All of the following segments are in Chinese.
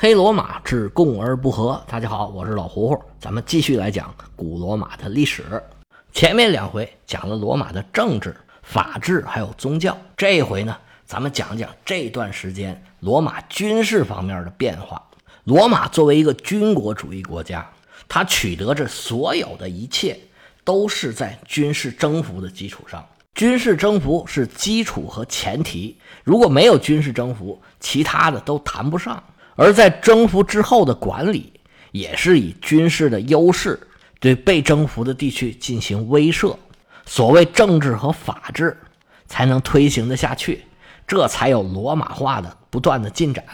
黑罗马之共而不和。大家好，我是老胡胡，咱们继续来讲古罗马的历史。前面两回讲了罗马的政治、法治还有宗教，这一回呢，咱们讲讲这段时间罗马军事方面的变化。罗马作为一个军国主义国家，它取得这所有的一切都是在军事征服的基础上。军事征服是基础和前提，如果没有军事征服，其他的都谈不上。而在征服之后的管理，也是以军事的优势对被征服的地区进行威慑，所谓政治和法治才能推行得下去，这才有罗马化的不断的进展。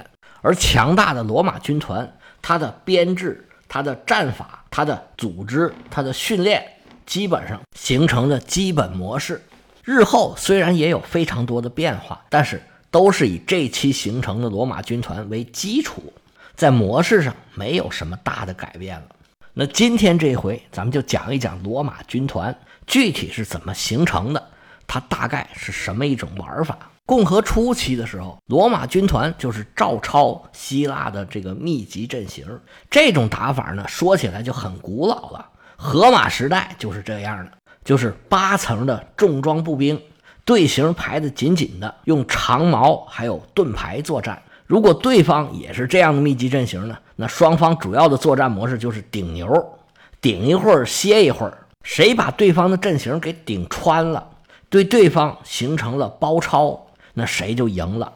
而强大的罗马军团，它的编制、它的战法、它的组织、它的训练，基本上形成了基本模式。日后虽然也有非常多的变化，但是。都是以这期形成的罗马军团为基础，在模式上没有什么大的改变了。那今天这回咱们就讲一讲罗马军团具体是怎么形成的，它大概是什么一种玩法。共和初期的时候，罗马军团就是照抄希腊的这个密集阵型，这种打法呢，说起来就很古老了。荷马时代就是这样的，就是八层的重装步兵。队形排得紧紧的，用长矛还有盾牌作战。如果对方也是这样的密集阵型呢？那双方主要的作战模式就是顶牛，顶一会儿歇一会儿，谁把对方的阵型给顶穿了，对对方形成了包抄，那谁就赢了。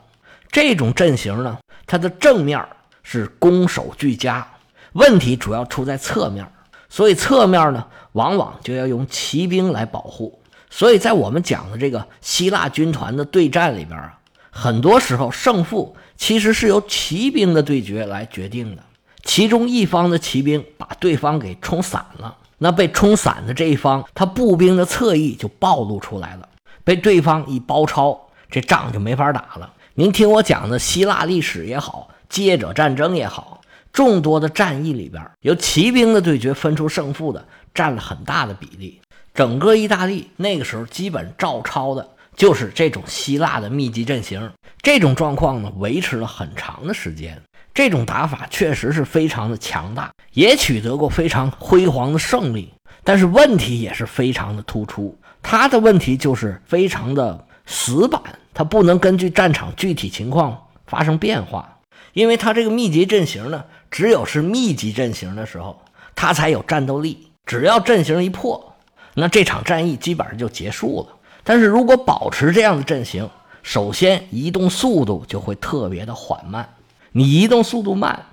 这种阵型呢，它的正面是攻守俱佳，问题主要出在侧面，所以侧面呢，往往就要用骑兵来保护。所以在我们讲的这个希腊军团的对战里边啊，很多时候胜负其实是由骑兵的对决来决定的。其中一方的骑兵把对方给冲散了，那被冲散的这一方，他步兵的侧翼就暴露出来了，被对方一包抄，这仗就没法打了。您听我讲的希腊历史也好，接者战争也好，众多的战役里边，由骑兵的对决分出胜负的占了很大的比例。整个意大利那个时候基本照抄的就是这种希腊的密集阵型，这种状况呢维持了很长的时间。这种打法确实是非常的强大，也取得过非常辉煌的胜利。但是问题也是非常的突出，它的问题就是非常的死板，它不能根据战场具体情况发生变化，因为它这个密集阵型呢，只有是密集阵型的时候，它才有战斗力。只要阵型一破。那这场战役基本上就结束了。但是如果保持这样的阵型，首先移动速度就会特别的缓慢。你移动速度慢，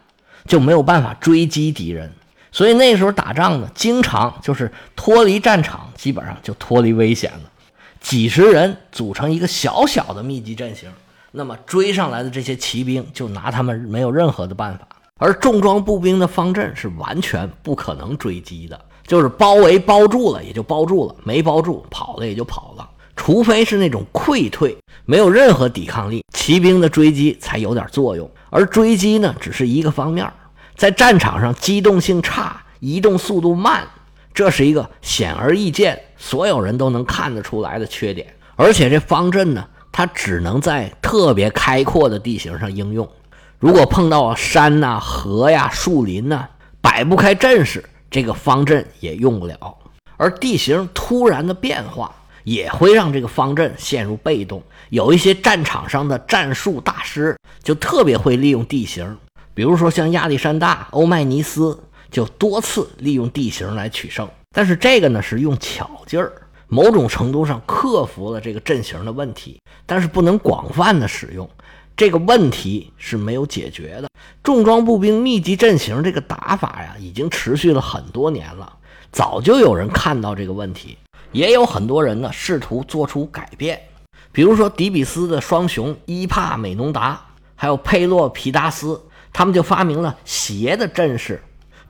就没有办法追击敌人。所以那时候打仗呢，经常就是脱离战场，基本上就脱离危险了。几十人组成一个小小的密集阵型，那么追上来的这些骑兵就拿他们没有任何的办法。而重装步兵的方阵是完全不可能追击的。就是包围包住了，也就包住了；没包住，跑了也就跑了。除非是那种溃退，没有任何抵抗力，骑兵的追击才有点作用。而追击呢，只是一个方面。在战场上，机动性差，移动速度慢，这是一个显而易见、所有人都能看得出来的缺点。而且这方阵呢，它只能在特别开阔的地形上应用。如果碰到山呐、河呀、树林呐，摆不开阵势。这个方阵也用不了，而地形突然的变化也会让这个方阵陷入被动。有一些战场上的战术大师就特别会利用地形，比如说像亚历山大、欧迈尼斯，就多次利用地形来取胜。但是这个呢是用巧劲儿，某种程度上克服了这个阵型的问题，但是不能广泛的使用。这个问题是没有解决的。重装步兵密集阵型这个打法呀，已经持续了很多年了。早就有人看到这个问题，也有很多人呢试图做出改变。比如说，迪比斯的双雄伊帕美农达，还有佩洛皮达斯，他们就发明了斜的阵势，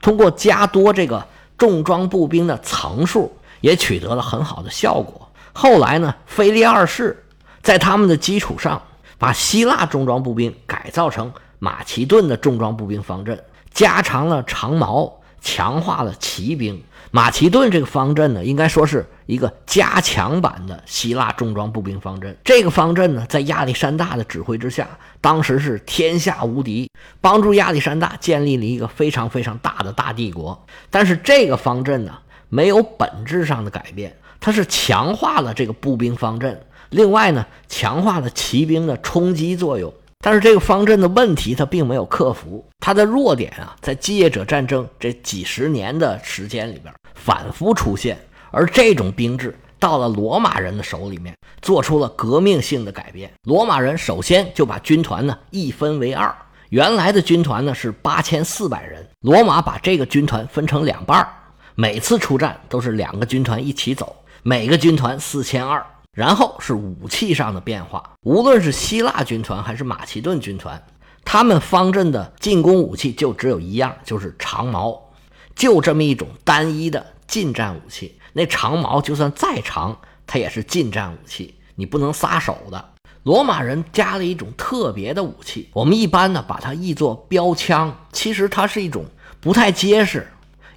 通过加多这个重装步兵的层数，也取得了很好的效果。后来呢，菲利二世在他们的基础上。把希腊重装步兵改造成马其顿的重装步兵方阵，加长了长矛，强化了骑兵。马其顿这个方阵呢，应该说是一个加强版的希腊重装步兵方阵。这个方阵呢，在亚历山大的指挥之下，当时是天下无敌，帮助亚历山大建立了一个非常非常大的大帝国。但是这个方阵呢，没有本质上的改变，它是强化了这个步兵方阵，另外呢，强化了骑兵的冲击作用。但是这个方阵的问题，它并没有克服。它的弱点啊，在继业者战争这几十年的时间里边反复出现。而这种兵制到了罗马人的手里面，做出了革命性的改变。罗马人首先就把军团呢一分为二，原来的军团呢是八千四百人，罗马把这个军团分成两半儿每次出战都是两个军团一起走，每个军团四千二。然后是武器上的变化，无论是希腊军团还是马其顿军团，他们方阵的进攻武器就只有一样，就是长矛，就这么一种单一的近战武器。那长矛就算再长，它也是近战武器，你不能撒手的。罗马人加了一种特别的武器，我们一般呢把它译作标枪，其实它是一种不太结实，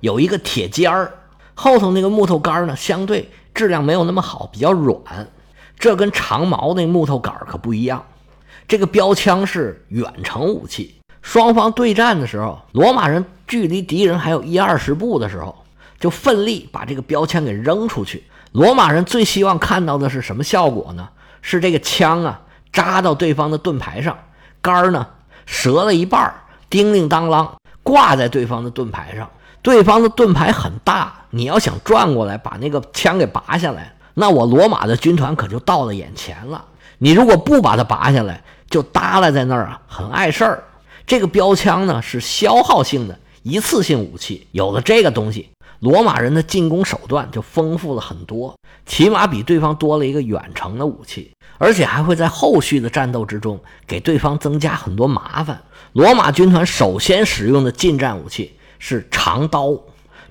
有一个铁尖儿，后头那个木头杆呢相对。质量没有那么好，比较软，这跟长矛那木头杆可不一样。这个标枪是远程武器，双方对战的时候，罗马人距离敌人还有一二十步的时候，就奋力把这个标枪给扔出去。罗马人最希望看到的是什么效果呢？是这个枪啊扎到对方的盾牌上，杆儿呢折了一半，叮铃当啷挂在对方的盾牌上。对方的盾牌很大，你要想转过来把那个枪给拔下来，那我罗马的军团可就到了眼前了。你如果不把它拔下来，就耷拉在那儿啊，很碍事儿。这个标枪呢是消耗性的一次性武器，有了这个东西，罗马人的进攻手段就丰富了很多，起码比对方多了一个远程的武器，而且还会在后续的战斗之中给对方增加很多麻烦。罗马军团首先使用的近战武器。是长刀，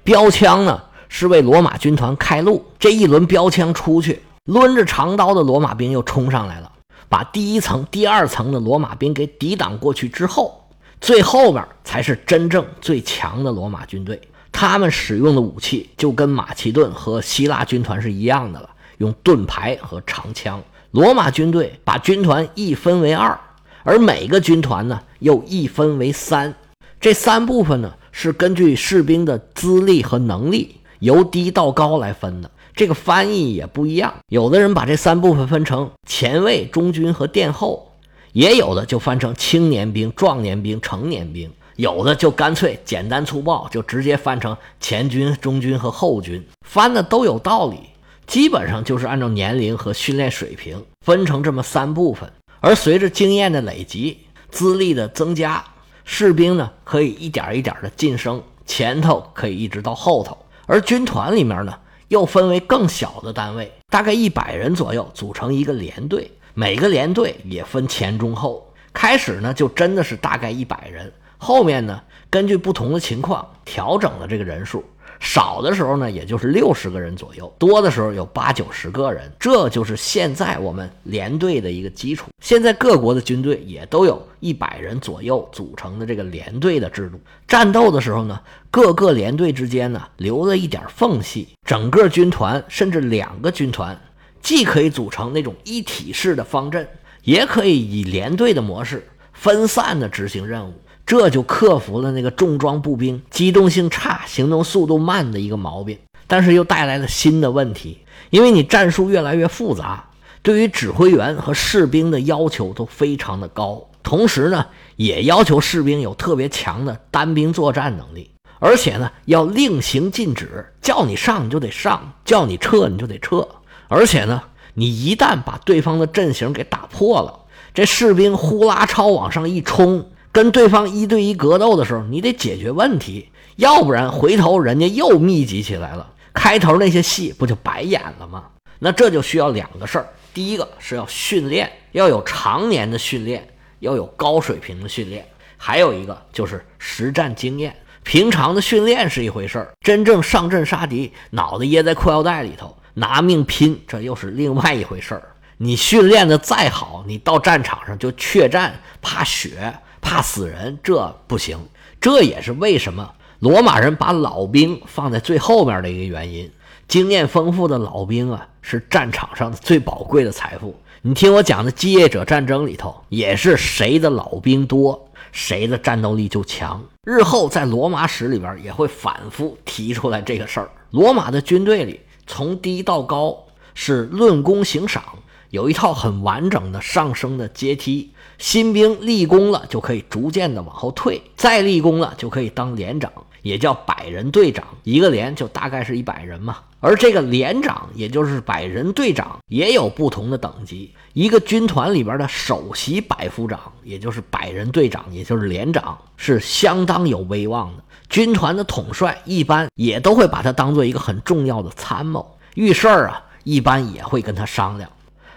标枪呢是为罗马军团开路。这一轮标枪出去，抡着长刀的罗马兵又冲上来了，把第一层、第二层的罗马兵给抵挡过去之后，最后边才是真正最强的罗马军队。他们使用的武器就跟马其顿和希腊军团是一样的了，用盾牌和长枪。罗马军队把军团一分为二，而每个军团呢又一分为三，这三部分呢。是根据士兵的资历和能力由低到高来分的，这个翻译也不一样。有的人把这三部分分成前卫、中军和殿后，也有的就翻成青年兵、壮年兵、成年兵，有的就干脆简单粗暴，就直接翻成前军、中军和后军。翻的都有道理，基本上就是按照年龄和训练水平分成这么三部分。而随着经验的累积、资历的增加。士兵呢，可以一点一点的晋升，前头可以一直到后头。而军团里面呢，又分为更小的单位，大概一百人左右，组成一个连队。每个连队也分前中后。开始呢，就真的是大概一百人，后面呢，根据不同的情况调整了这个人数。少的时候呢，也就是六十个人左右；多的时候有八九十个人。这就是现在我们连队的一个基础。现在各国的军队也都有一百人左右组成的这个连队的制度。战斗的时候呢，各个连队之间呢留了一点缝隙，整个军团甚至两个军团，既可以组成那种一体式的方阵，也可以以连队的模式分散的执行任务。这就克服了那个重装步兵机动性差、行动速度慢的一个毛病，但是又带来了新的问题，因为你战术越来越复杂，对于指挥员和士兵的要求都非常的高，同时呢，也要求士兵有特别强的单兵作战能力，而且呢，要令行禁止，叫你上你就得上，叫你撤你就得撤，而且呢，你一旦把对方的阵型给打破了，这士兵呼啦超往上一冲。跟对方一对一格斗的时候，你得解决问题，要不然回头人家又密集起来了，开头那些戏不就白演了吗？那这就需要两个事儿，第一个是要训练，要有常年的训练，要有高水平的训练，还有一个就是实战经验。平常的训练是一回事儿，真正上阵杀敌，脑袋掖在裤腰带里头拿命拼，这又是另外一回事儿。你训练的再好，你到战场上就怯战，怕血。怕死人，这不行。这也是为什么罗马人把老兵放在最后面的一个原因，经验丰富的老兵啊，是战场上的最宝贵的财富。你听我讲的继业者战争里头，也是谁的老兵多，谁的战斗力就强。日后在罗马史里边也会反复提出来这个事儿。罗马的军队里，从低到高是论功行赏，有一套很完整的上升的阶梯。新兵立功了，就可以逐渐的往后退；再立功了，就可以当连长，也叫百人队长。一个连就大概是一百人嘛。而这个连长，也就是百人队长，也有不同的等级。一个军团里边的首席百夫长，也就是百人队长，也就是连长，是相当有威望的。军团的统帅一般也都会把他当做一个很重要的参谋，遇事儿啊，一般也会跟他商量。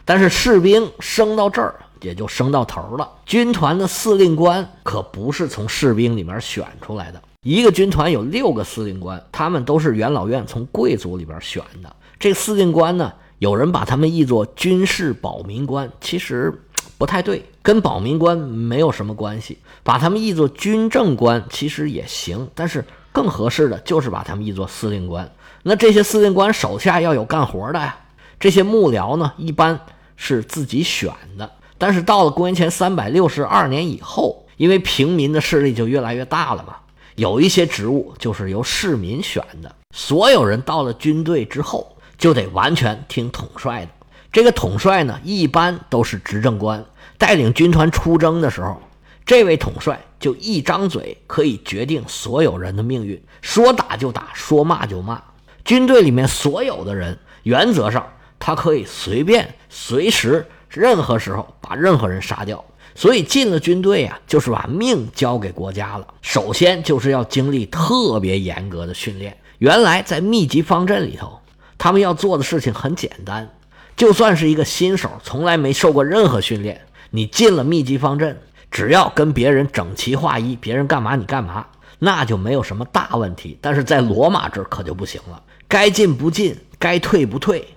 但是士兵升到这儿。也就升到头了。军团的司令官可不是从士兵里面选出来的。一个军团有六个司令官，他们都是元老院从贵族里边选的。这司令官呢，有人把他们译作军事保民官，其实不太对，跟保民官没有什么关系。把他们译作军政官其实也行，但是更合适的就是把他们译作司令官。那这些司令官手下要有干活的呀。这些幕僚呢，一般是自己选的。但是到了公元前三百六十二年以后，因为平民的势力就越来越大了嘛，有一些职务就是由市民选的。所有人到了军队之后，就得完全听统帅的。这个统帅呢，一般都是执政官，带领军团出征的时候，这位统帅就一张嘴可以决定所有人的命运，说打就打，说骂就骂。军队里面所有的人，原则上他可以随便随时。任何时候把任何人杀掉，所以进了军队啊，就是把命交给国家了。首先就是要经历特别严格的训练。原来在密集方阵里头，他们要做的事情很简单，就算是一个新手，从来没受过任何训练，你进了密集方阵，只要跟别人整齐划一，别人干嘛你干嘛，那就没有什么大问题。但是在罗马这可就不行了，该进不进，该退不退。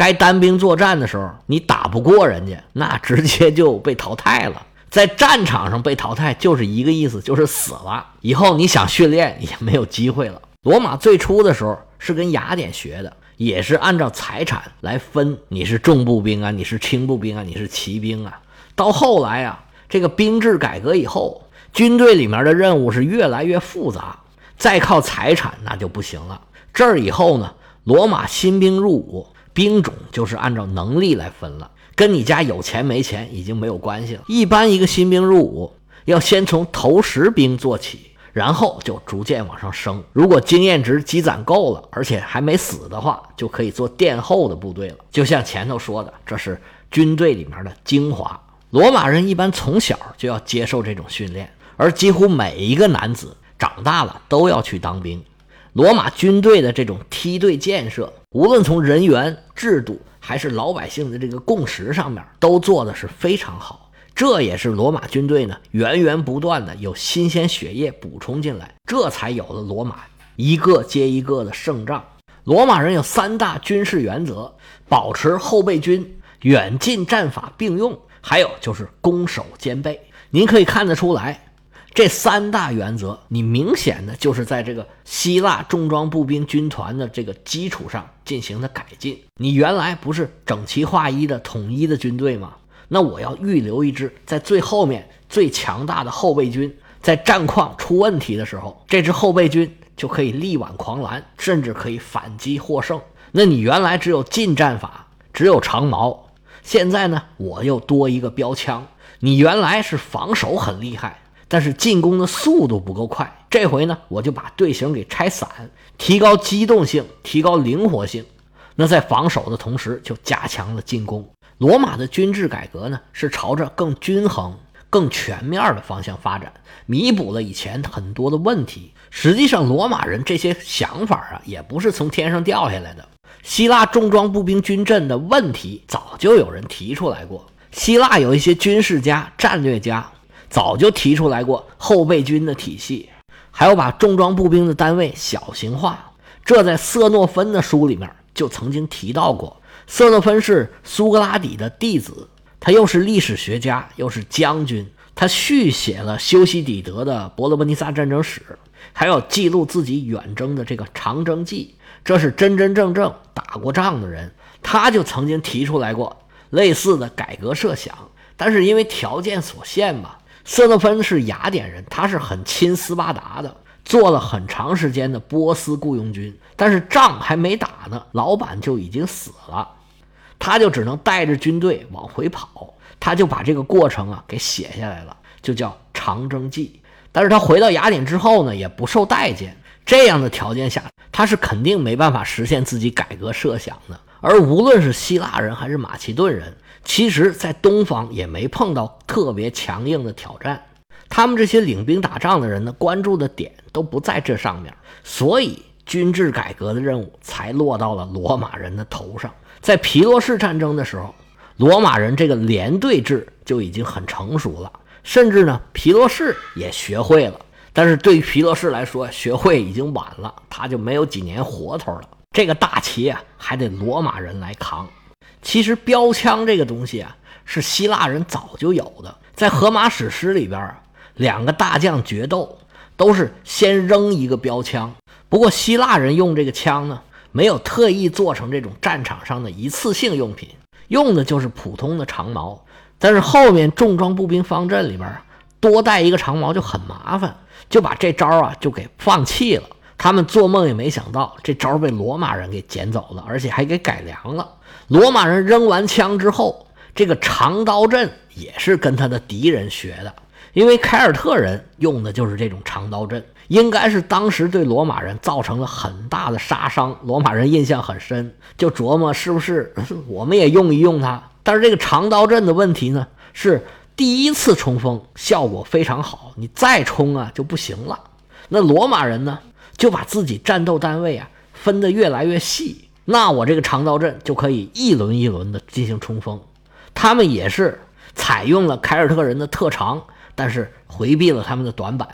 该单兵作战的时候，你打不过人家，那直接就被淘汰了。在战场上被淘汰就是一个意思，就是死了。以后你想训练也没有机会了。罗马最初的时候是跟雅典学的，也是按照财产来分，你是重步兵啊，你是轻步兵啊，你是骑兵啊。到后来啊，这个兵制改革以后，军队里面的任务是越来越复杂，再靠财产那就不行了。这儿以后呢，罗马新兵入伍。兵种就是按照能力来分了，跟你家有钱没钱已经没有关系了。一般一个新兵入伍，要先从头十兵做起，然后就逐渐往上升。如果经验值积攒够了，而且还没死的话，就可以做殿后的部队了。就像前头说的，这是军队里面的精华。罗马人一般从小就要接受这种训练，而几乎每一个男子长大了都要去当兵。罗马军队的这种梯队建设。无论从人员、制度还是老百姓的这个共识上面，都做的是非常好。这也是罗马军队呢源源不断的有新鲜血液补充进来，这才有了罗马一个接一个的胜仗。罗马人有三大军事原则：保持后备军、远近战法并用，还有就是攻守兼备。您可以看得出来。这三大原则，你明显的就是在这个希腊重装步兵军团的这个基础上进行的改进。你原来不是整齐划一的统一的军队吗？那我要预留一支在最后面最强大的后备军，在战况出问题的时候，这支后备军就可以力挽狂澜，甚至可以反击获胜。那你原来只有近战法，只有长矛，现在呢，我又多一个标枪。你原来是防守很厉害。但是进攻的速度不够快，这回呢，我就把队形给拆散，提高机动性，提高灵活性。那在防守的同时，就加强了进攻。罗马的军制改革呢，是朝着更均衡、更全面的方向发展，弥补了以前很多的问题。实际上，罗马人这些想法啊，也不是从天上掉下来的。希腊重装步兵军阵的问题，早就有人提出来过。希腊有一些军事家、战略家。早就提出来过后备军的体系，还有把重装步兵的单位小型化。这在色诺芬的书里面就曾经提到过。色诺芬是苏格拉底的弟子，他又是历史学家，又是将军。他续写了修昔底德的《伯罗奔尼撒战争史》，还有记录自己远征的这个长征记。这是真真正正打过仗的人，他就曾经提出来过类似的改革设想，但是因为条件所限嘛。色诺芬是雅典人，他是很亲斯巴达的，做了很长时间的波斯雇佣军，但是仗还没打呢，老板就已经死了，他就只能带着军队往回跑，他就把这个过程啊给写下来了，就叫《长征记》。但是他回到雅典之后呢，也不受待见。这样的条件下，他是肯定没办法实现自己改革设想的。而无论是希腊人还是马其顿人，其实在东方也没碰到特别强硬的挑战。他们这些领兵打仗的人呢，关注的点都不在这上面，所以军制改革的任务才落到了罗马人的头上。在皮洛士战争的时候，罗马人这个连队制就已经很成熟了，甚至呢，皮洛士也学会了。但是对于皮洛士来说，学会已经晚了，他就没有几年活头了。这个大旗啊，还得罗马人来扛。其实标枪这个东西啊，是希腊人早就有的。在荷马史诗里边，两个大将决斗，都是先扔一个标枪。不过希腊人用这个枪呢，没有特意做成这种战场上的一次性用品，用的就是普通的长矛。但是后面重装步兵方阵里边，多带一个长矛就很麻烦。就把这招啊就给放弃了。他们做梦也没想到，这招被罗马人给捡走了，而且还给改良了。罗马人扔完枪之后，这个长刀阵也是跟他的敌人学的，因为凯尔特人用的就是这种长刀阵，应该是当时对罗马人造成了很大的杀伤。罗马人印象很深，就琢磨是不是我们也用一用它。但是这个长刀阵的问题呢是。第一次冲锋效果非常好，你再冲啊就不行了。那罗马人呢，就把自己战斗单位啊分得越来越细，那我这个长刀阵就可以一轮一轮的进行冲锋。他们也是采用了凯尔特人的特长，但是回避了他们的短板。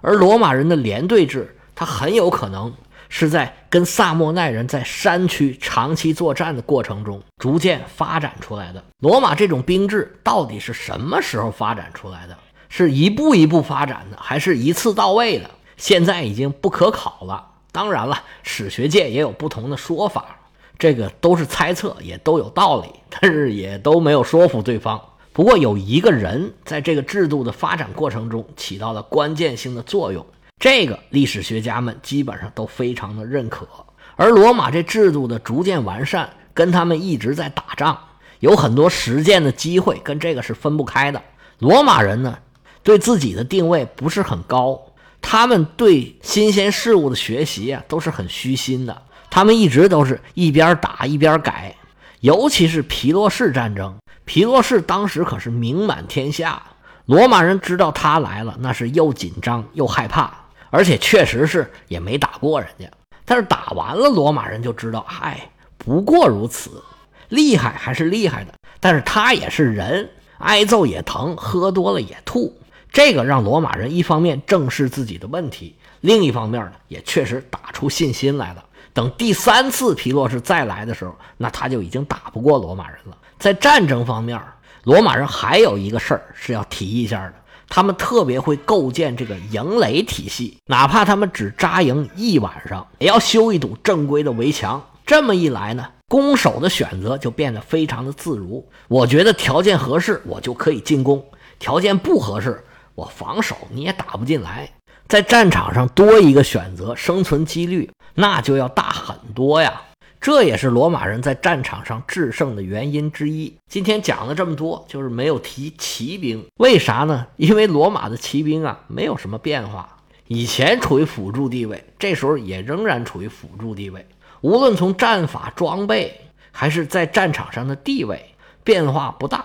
而罗马人的连队制，他很有可能。是在跟萨莫奈人在山区长期作战的过程中逐渐发展出来的。罗马这种兵制到底是什么时候发展出来的？是一步一步发展的，还是一次到位的？现在已经不可考了。当然了，史学界也有不同的说法，这个都是猜测，也都有道理，但是也都没有说服对方。不过有一个人在这个制度的发展过程中起到了关键性的作用。这个历史学家们基本上都非常的认可，而罗马这制度的逐渐完善，跟他们一直在打仗，有很多实践的机会，跟这个是分不开的。罗马人呢，对自己的定位不是很高，他们对新鲜事物的学习啊，都是很虚心的。他们一直都是一边打一边改，尤其是皮洛士战争，皮洛士当时可是名满天下，罗马人知道他来了，那是又紧张又害怕。而且确实是也没打过人家，但是打完了，罗马人就知道，嗨，不过如此，厉害还是厉害的。但是他也是人，挨揍也疼，喝多了也吐。这个让罗马人一方面正视自己的问题，另一方面呢，也确实打出信心来了。等第三次皮洛士再来的时候，那他就已经打不过罗马人了。在战争方面，罗马人还有一个事儿是要提一下的。他们特别会构建这个营垒体系，哪怕他们只扎营一晚上，也要修一堵正规的围墙。这么一来呢，攻守的选择就变得非常的自如。我觉得条件合适，我就可以进攻；条件不合适，我防守你也打不进来。在战场上多一个选择，生存几率那就要大很多呀。这也是罗马人在战场上制胜的原因之一。今天讲了这么多，就是没有提骑兵，为啥呢？因为罗马的骑兵啊，没有什么变化，以前处于辅助地位，这时候也仍然处于辅助地位。无论从战法、装备，还是在战场上的地位，变化不大，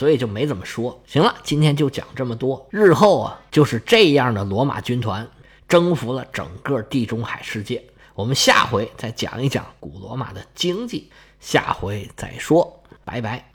所以就没怎么说。行了，今天就讲这么多。日后啊，就是这样的罗马军团征服了整个地中海世界。我们下回再讲一讲古罗马的经济，下回再说，拜拜。